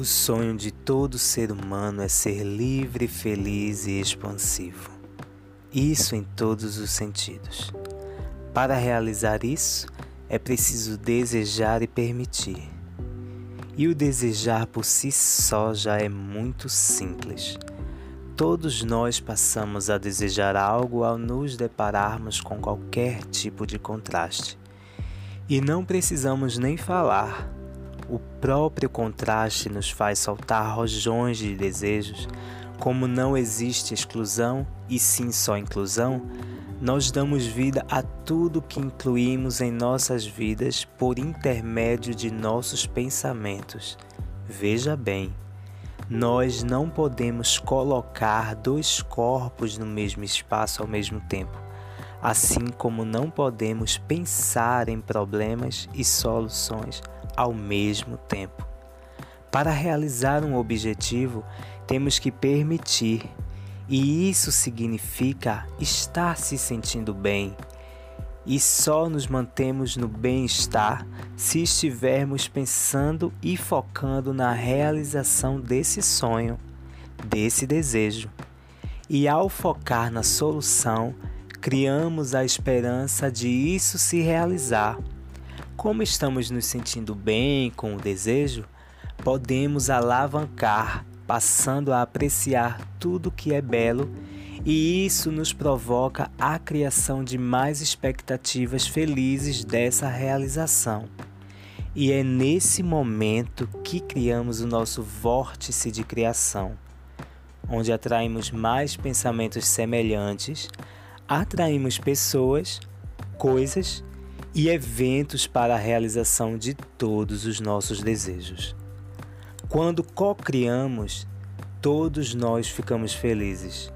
O sonho de todo ser humano é ser livre, feliz e expansivo. Isso em todos os sentidos. Para realizar isso, é preciso desejar e permitir. E o desejar por si só já é muito simples. Todos nós passamos a desejar algo ao nos depararmos com qualquer tipo de contraste. E não precisamos nem falar o próprio contraste nos faz soltar rojões de desejos. Como não existe exclusão e sim só inclusão, nós damos vida a tudo que incluímos em nossas vidas por intermédio de nossos pensamentos. Veja bem, nós não podemos colocar dois corpos no mesmo espaço ao mesmo tempo, assim como não podemos pensar em problemas e soluções ao mesmo tempo. Para realizar um objetivo, temos que permitir, e isso significa estar se sentindo bem. E só nos mantemos no bem-estar se estivermos pensando e focando na realização desse sonho, desse desejo. E ao focar na solução, criamos a esperança de isso se realizar. Como estamos nos sentindo bem com o desejo, podemos alavancar, passando a apreciar tudo que é belo, e isso nos provoca a criação de mais expectativas felizes dessa realização. E é nesse momento que criamos o nosso vórtice de criação, onde atraímos mais pensamentos semelhantes, atraímos pessoas, coisas e eventos para a realização de todos os nossos desejos. Quando co-criamos, todos nós ficamos felizes,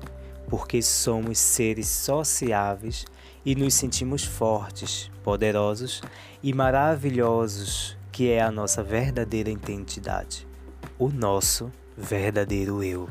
porque somos seres sociáveis e nos sentimos fortes, poderosos e maravilhosos, que é a nossa verdadeira identidade, o nosso verdadeiro eu.